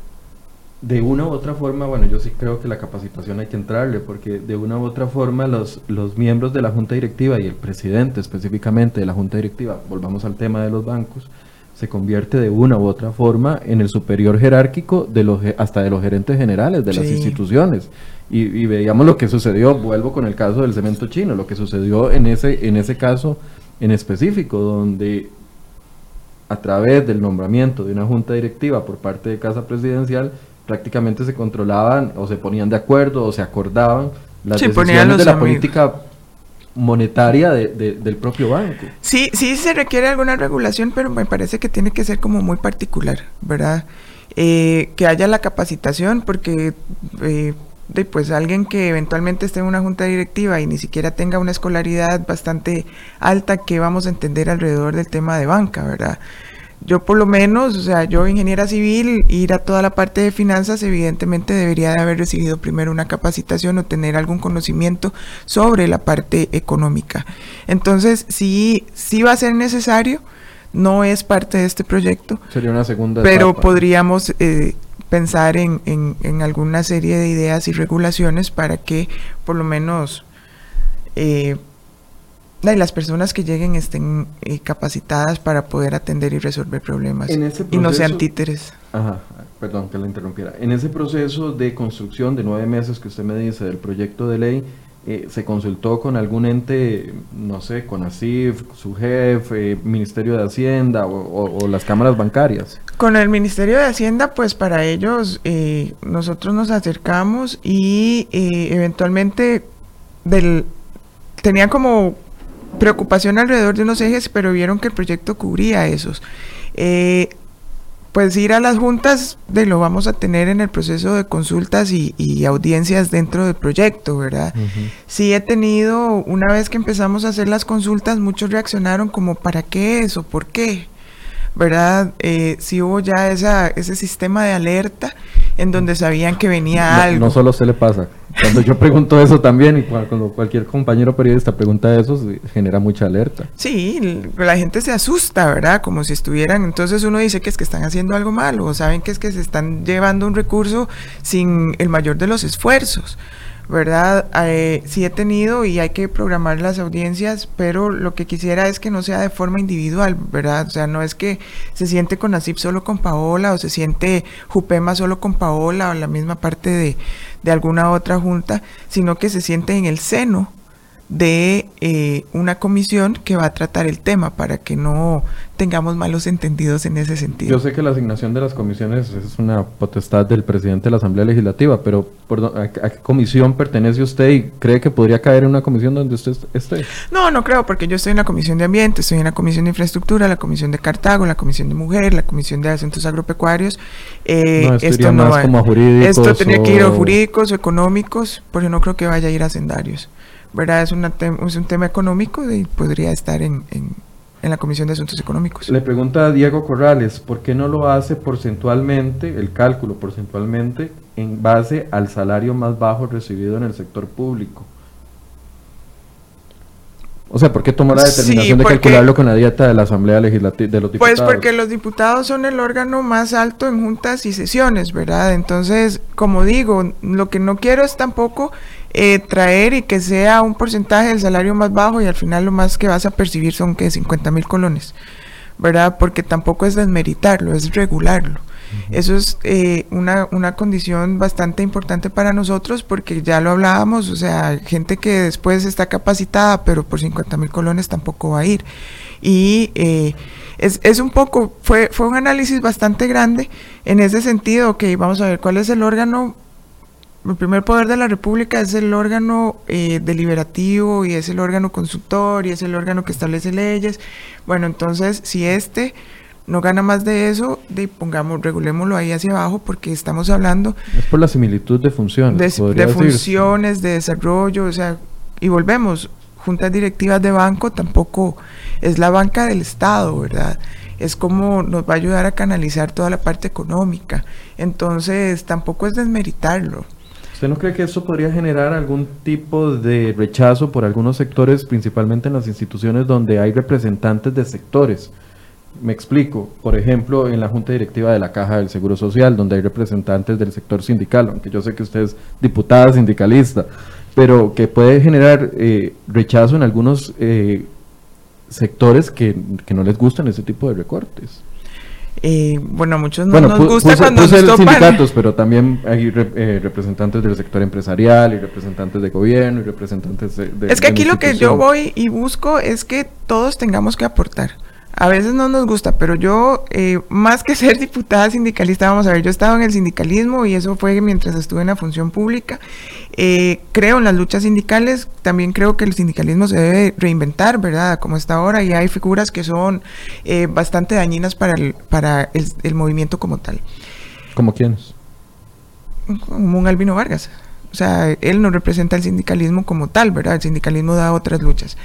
de una u otra forma, bueno, yo sí creo que la capacitación hay que entrarle, porque de una u otra forma los, los miembros de la Junta Directiva y el presidente específicamente de la Junta Directiva, volvamos al tema de los bancos, se convierte de una u otra forma en el superior jerárquico de los hasta de los gerentes generales de las instituciones. Y, veíamos lo que sucedió, vuelvo con el caso del cemento chino, lo que sucedió en ese, en ese caso en específico, donde a través del nombramiento de una junta directiva por parte de Casa Presidencial, prácticamente se controlaban o se ponían de acuerdo o se acordaban las decisiones de la política monetaria del propio banco. Sí, sí se requiere alguna regulación, pero me parece que tiene que ser como muy particular, ¿verdad? Eh, que haya la capacitación, porque eh, pues alguien que eventualmente esté en una junta directiva y ni siquiera tenga una escolaridad bastante alta, que vamos a entender alrededor del tema de banca, ¿verdad? Yo por lo menos, o sea, yo ingeniera civil, ir a toda la parte de finanzas, evidentemente debería de haber recibido primero una capacitación o tener algún conocimiento sobre la parte económica. Entonces, sí, sí va a ser necesario, no es parte de este proyecto. Sería una segunda. Pero podríamos eh, pensar en, en, en, alguna serie de ideas y regulaciones para que por lo menos... Eh, y las personas que lleguen estén eh, capacitadas para poder atender y resolver problemas y no sean títeres. Ajá, perdón que la interrumpiera. En ese proceso de construcción de nueve meses que usted me dice del proyecto de ley, eh, ¿se consultó con algún ente, no sé, con ASIF, su jefe, Ministerio de Hacienda o, las cámaras bancarias? Con el Ministerio de Hacienda, pues para ellos eh, nosotros nos acercamos y eventualmente del, tenían como preocupación alrededor de unos ejes, pero vieron que el proyecto cubría esos. Eh, pues ir a las juntas de lo vamos a tener en el proceso de consultas y, audiencias dentro del proyecto, ¿verdad? Sí he tenido, una vez que empezamos a hacer las consultas, muchos reaccionaron como ¿para qué eso? ¿Por qué? ¿Verdad? Eh, sí hubo ya esa, ese sistema de alerta en donde sabían que venía algo. No solo se le pasa. Cuando yo pregunto eso también y cuando cualquier compañero periodista pregunta eso, genera mucha alerta. Sí, la gente se asusta, ¿verdad? Como si estuvieran, entonces uno dice que es que están haciendo algo malo, o saben que es que se están llevando un recurso sin el mayor de los esfuerzos. ¿verdad? Eh, sí he tenido y hay que programar las audiencias, pero lo que quisiera es que no sea de forma individual, ¿verdad? O sea, no es que se siente con ASIP solo con Paola o se siente Jupema solo con Paola o la misma parte de, de alguna otra junta, sino que se siente en el seno de eh, una comisión que va a tratar el tema para que no tengamos malos entendidos en ese sentido. Yo sé que la asignación de las comisiones es una potestad del presidente de la Asamblea Legislativa, pero ¿a, qué comisión pertenece usted y cree que podría caer en una comisión donde usted esté? No, no creo, porque yo estoy en la Comisión de Ambiente, estoy en la Comisión de Infraestructura, la Comisión de Cartago, la Comisión de Mujer, la Comisión de Asuntos Agropecuarios. Eh, esto no más como jurídicos. Esto tendría que ir a jurídicos o económicos, porque no creo que vaya a ir a hacendarios. ¿Verdad? Es, una es un tema económico y podría estar en, en, la Comisión de Asuntos Económicos. Le pregunta a Diego Corrales, ¿por qué no lo hace porcentualmente, el cálculo porcentualmente, en base al salario más bajo recibido en el sector público? O sea, ¿por qué tomó la determinación de calcularlo con la dieta de la Asamblea Legislativa de los pues diputados? Pues porque los diputados son el órgano más alto en juntas y sesiones, ¿verdad? Entonces, como digo, lo que no quiero es tampoco eh, traer y que sea un porcentaje del salario más bajo y al final lo más que vas a percibir son que 50 mil colones, ¿verdad? Porque tampoco es desmeritarlo, es regularlo. Eso es eh, una, una, condición bastante importante para nosotros porque ya lo hablábamos, o sea, gente que después está capacitada, pero por 50 mil colones tampoco va a ir. Y eh, es, es, un poco, fue, fue un análisis bastante grande en ese sentido, que vamos a ver cuál es el órgano el primer poder de la República es el órgano eh, deliberativo y es el órgano consultor y es el órgano que establece leyes. Bueno, entonces, si este no gana más de eso, de, pongamos, regulémoslo ahí hacia abajo porque estamos hablando... Es por la similitud de funciones. De, funciones, de desarrollo, o sea, y volvemos, juntas directivas de banco tampoco es la banca del Estado, ¿verdad? Es como nos va a ayudar a canalizar toda la parte económica. Entonces, tampoco es desmeritarlo. ¿Usted no cree que eso podría generar algún tipo de rechazo por algunos sectores, principalmente en las instituciones donde hay representantes de sectores? Me explico, por ejemplo, en la Junta Directiva de la Caja del Seguro Social, donde hay representantes del sector sindical, aunque yo sé que usted es diputada sindicalista, pero que puede generar eh, rechazo en algunos eh, sectores que, que no les gustan ese tipo de recortes. Eh, bueno, a muchos no nos gusta cuando nos topan. sindicatos, pero también hay eh, representantes del sector empresarial y representantes de gobierno y representantes de... es que aquí lo que yo voy y busco es que todos tengamos que aportar a veces no nos gusta, pero yo, eh, más que ser diputada sindicalista, vamos a ver, yo estaba en el sindicalismo y eso fue mientras estuve en la función pública. Eh, creo en las luchas sindicales, también creo que el sindicalismo se debe reinventar, ¿verdad? Como está ahora, y hay figuras que son eh, bastante dañinas para, el, para el, movimiento como tal. ¿Como quiénes? Como un Albino Vargas. O sea, él no representa el sindicalismo como tal, ¿verdad? El sindicalismo da otras luchas.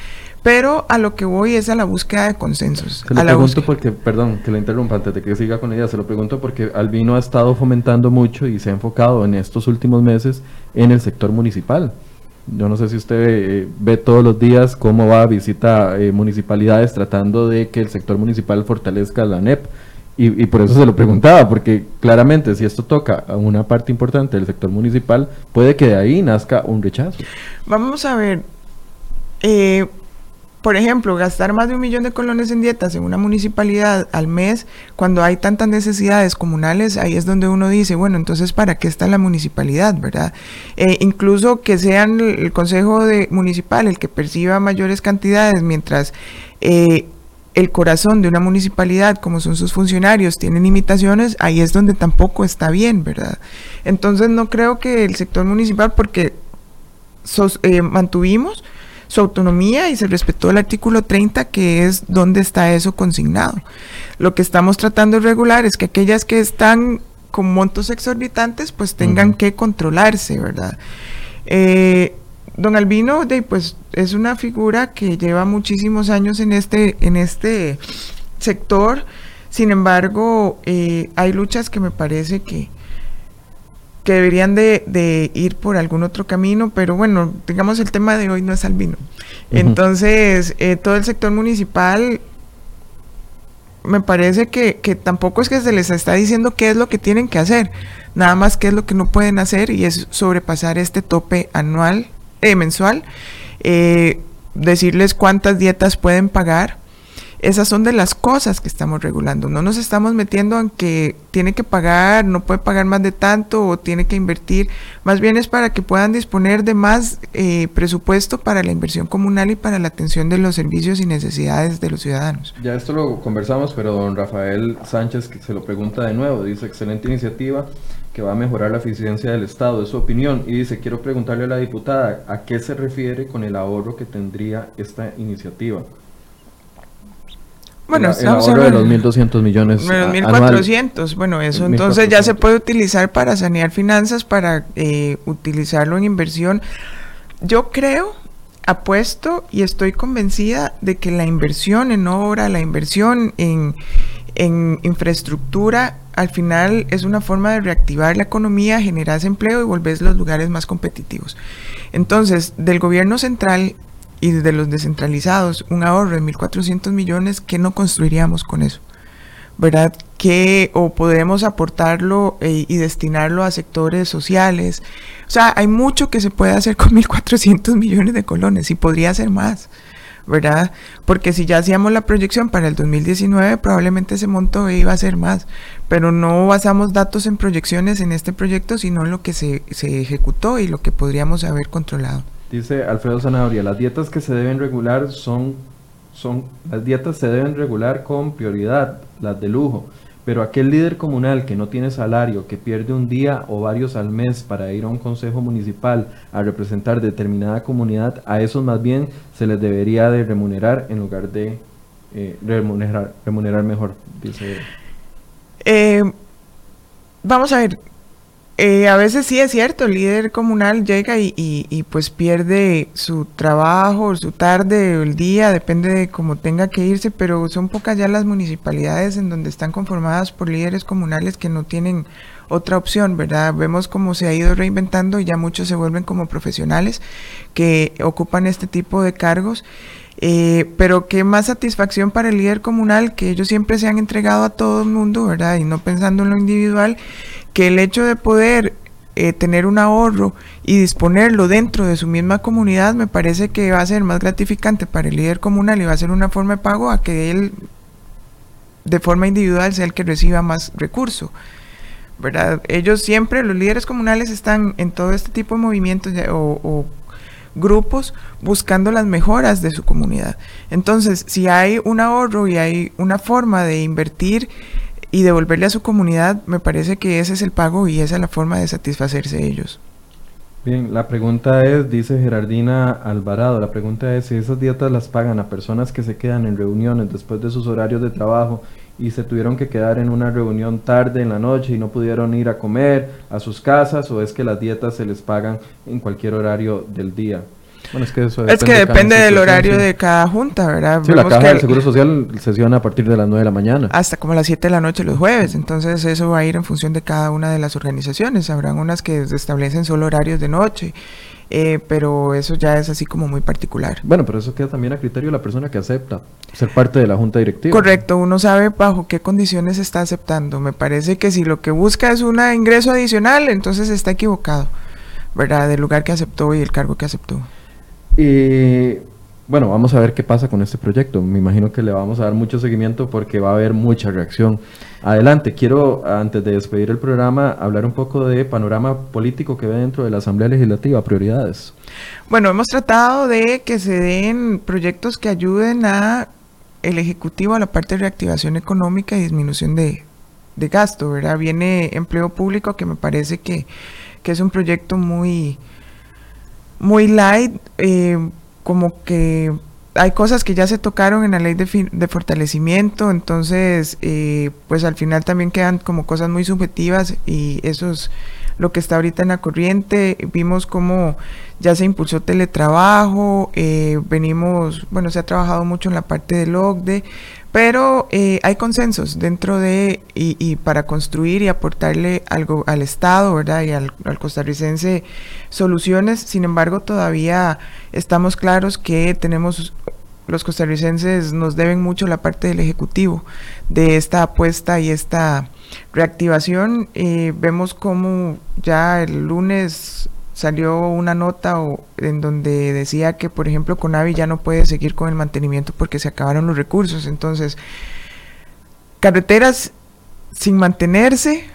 Pero a lo que voy es a la búsqueda de consensos. Se lo pregunto porque, perdón, que la interrumpa antes de que siga con ella, se lo pregunto porque Albino ha estado fomentando mucho y se ha enfocado en estos últimos meses en el sector municipal. Yo no sé si usted eh, ve todos los días cómo va a visitar eh, municipalidades tratando de que el sector municipal fortalezca la NEP. Y, y, por eso se lo preguntaba, porque claramente si esto toca a una parte importante del sector municipal, puede que de ahí nazca un rechazo. Vamos a ver, eh, por ejemplo, gastar más de un millón de colones en dietas en una municipalidad al mes, cuando hay tantas necesidades comunales, ahí es donde uno dice, bueno, entonces, ¿para qué está la municipalidad, verdad? Eh, incluso que sean el consejo de, municipal el que perciba mayores cantidades, mientras eh, el corazón de una municipalidad, como son sus funcionarios, tienen limitaciones, ahí es donde tampoco está bien, ¿verdad? Entonces, no creo que el sector municipal, porque eh, mantuvimos su autonomía y se respetó el artículo 30, que es donde está eso consignado. Lo que estamos tratando de regular es que aquellas que están con montos exorbitantes, pues tengan que controlarse, ¿verdad? Eh, don Albino, de, pues es una figura que lleva muchísimos años en este, en este sector. Sin embargo, eh, hay luchas que me parece que, que deberían de, ir por algún otro camino, pero bueno, digamos el tema de hoy no es albino. Entonces, eh, todo el sector municipal me parece que, tampoco es que se les está diciendo qué es lo que tienen que hacer, nada más qué es lo que no pueden hacer y es sobrepasar este tope anual, eh, mensual, eh, decirles cuántas dietas pueden pagar Esas son de las cosas que estamos regulando. No nos estamos metiendo en que tiene que pagar, no puede pagar más de tanto o tiene que invertir. Más bien es para que puedan disponer de más eh, presupuesto para la inversión comunal y para la atención de los servicios y necesidades de los ciudadanos. Ya esto lo conversamos, pero don Rafael Sánchez se lo pregunta de nuevo. Dice, excelente iniciativa que va a mejorar la eficiencia del Estado, es su opinión. Y dice, quiero preguntarle a la diputada, ¿a qué se refiere con el ahorro que tendría esta iniciativa? Bueno, el, ahorro de los 1.200 millones. De los 1.400, bueno, eso entonces ya se puede utilizar para sanear finanzas, para eh, utilizarlo en inversión. Yo creo, apuesto y estoy convencida de que la inversión en obra, la inversión en, en infraestructura, al final es una forma de reactivar la economía, generar empleo y volver los lugares más competitivos. Entonces, del gobierno central y de los descentralizados, un ahorro de 1.400 millones, ¿qué no construiríamos con eso? ¿Verdad? ¿Qué o podemos aportarlo eh, y destinarlo a sectores sociales? O sea, hay mucho que se puede hacer con 1.400 millones de colones y podría ser más. ¿verdad? Porque si ya hacíamos la proyección para el 2019, probablemente ese monto iba a ser más, pero no basamos datos en proyecciones en este proyecto, sino en lo que se, se ejecutó y lo que podríamos haber controlado. Dice Alfredo Zanabria, las dietas que se deben regular son, son, las dietas se deben regular con prioridad, las de lujo. Pero aquel líder comunal que no tiene salario, que pierde un día o varios al mes para ir a un consejo municipal a representar determinada comunidad, a esos más bien se les debería de remunerar en lugar de eh, remunerar, remunerar mejor, dice. Eh, vamos a ver, eh, a veces sí es cierto, el líder comunal llega y, pues pierde su trabajo, su tarde, el día, depende de cómo tenga que irse, pero son pocas ya las municipalidades en donde están conformadas por líderes comunales que no tienen otra opción, ¿verdad? Vemos cómo se ha ido reinventando y ya muchos se vuelven como profesionales que ocupan este tipo de cargos. Eh, pero qué más satisfacción para el líder comunal que ellos siempre se han entregado a todo el mundo, ¿verdad? Y no pensando en lo individual que el hecho de poder eh, tener un ahorro y disponerlo dentro de su misma comunidad me parece que va a ser más gratificante para el líder comunal y va a ser una forma de pago a que él de forma individual sea el que reciba más recurso. ¿verdad? Ellos siempre, los líderes comunales están en todo este tipo de movimientos o grupos buscando las mejoras de su comunidad. Entonces, si hay un ahorro y hay una forma de invertir y devolverle a su comunidad, me parece que ese es el pago y esa es la forma de satisfacerse ellos. Bien, la pregunta es, dice Gerardina Alvarado, la pregunta es si esas dietas las pagan a personas que se quedan en reuniones después de sus horarios de trabajo y se tuvieron que quedar en una reunión tarde en la noche y no pudieron ir a comer a sus casas o es que las dietas se les pagan en cualquier horario del día es que, depende, del horario de cada junta, ¿verdad? Sí, la caja del Seguro Social sesiona a partir de las 9 de la mañana. Hasta como las 7 de la noche los jueves. Entonces eso va a ir en función de cada una de las organizaciones. Habrán unas que establecen solo horarios de noche. Eh, pero eso ya es así como muy particular. Bueno, pero eso queda también a criterio de la persona que acepta ser parte de la junta directiva. Correcto, uno sabe bajo qué condiciones está aceptando. Me parece que si lo que busca es un ingreso adicional, entonces está equivocado, ¿verdad? Del lugar que aceptó y el cargo que aceptó. Y bueno, vamos a ver qué pasa con este proyecto. Me imagino que le vamos a dar mucho seguimiento porque va a haber mucha reacción. Adelante, quiero, antes de despedir el programa, hablar un poco de panorama político que ve dentro de la Asamblea Legislativa, prioridades. Bueno, hemos tratado de que se den proyectos que ayuden a el Ejecutivo a la parte de reactivación económica y disminución de, de gasto, ¿verdad? Viene empleo público que me parece que, que es un proyecto muy muy light, eh, como que hay cosas que ya se tocaron en la ley de, de fortalecimiento, entonces eh, pues al final también quedan como cosas muy subjetivas y eso es lo que está ahorita en la corriente. Vimos cómo ya se impulsó teletrabajo, eh, venimos, bueno, se ha trabajado mucho en la parte del OCDE, pero eh, hay consensos dentro de y, para construir y aportarle algo al Estado, ¿verdad? Y al, costarricense soluciones. Sin embargo, todavía estamos claros que tenemos los costarricenses nos deben mucho la parte del ejecutivo de esta apuesta y esta reactivación. Eh, vemos como ya el lunes salió una nota o, en donde decía que, por ejemplo, Conavi ya no puede seguir con el mantenimiento porque se acabaron los recursos. Entonces, carreteras sin mantenerse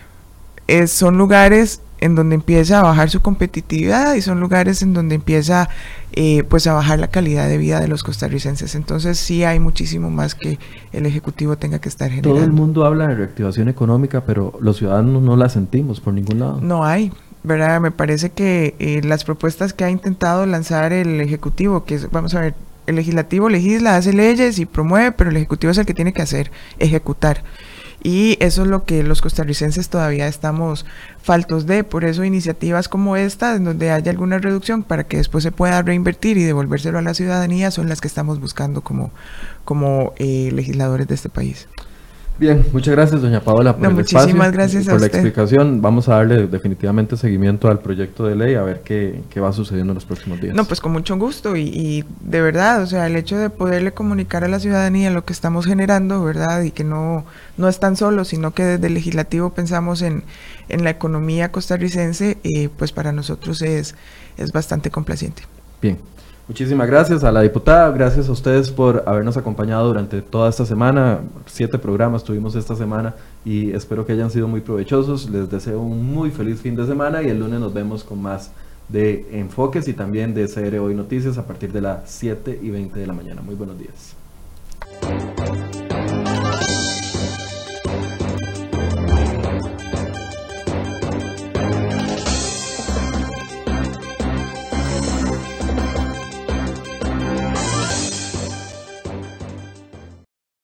son lugares en donde empieza a bajar su competitividad y son lugares en donde empieza eh, pues a bajar la calidad de vida de los costarricenses. Entonces sí hay muchísimo más que el Ejecutivo tenga que estar generando. Todo el mundo habla de reactivación económica, pero los ciudadanos no la sentimos por ningún lado. No hay, ¿verdad? Me parece que eh, las propuestas que ha intentado lanzar el Ejecutivo, que es, vamos a ver, el legislativo legisla, hace leyes y promueve, pero el Ejecutivo es el que tiene que hacer, ejecutar. Y eso es lo que los costarricenses todavía estamos faltos de. Por eso iniciativas como esta, en donde haya alguna reducción para que después se pueda reinvertir y devolvérselo a la ciudadanía, son las que estamos buscando como, como eh, legisladores de este país. Bien, muchas gracias, doña Paola, por el muchísimas gracias por la explicación. Vamos a darle definitivamente seguimiento al proyecto de ley, a ver qué, qué, va sucediendo en los próximos días. No, pues con mucho gusto y, y, de verdad, o sea, el hecho de poderle comunicar a la ciudadanía lo que estamos generando, ¿verdad? Y que no, no es tan solo, sino que desde el legislativo pensamos en, en la economía costarricense, eh, pues para nosotros es, es bastante complaciente. Bien, Muchísimas gracias a la diputada, gracias a ustedes por habernos acompañado durante toda esta semana. Siete programas tuvimos esta semana y espero que hayan sido muy provechosos. Les deseo un muy feliz fin de semana y el lunes nos vemos con más de enfoques y también de CR Hoy Noticias a partir de las 7 y 20 de la mañana. Muy buenos días.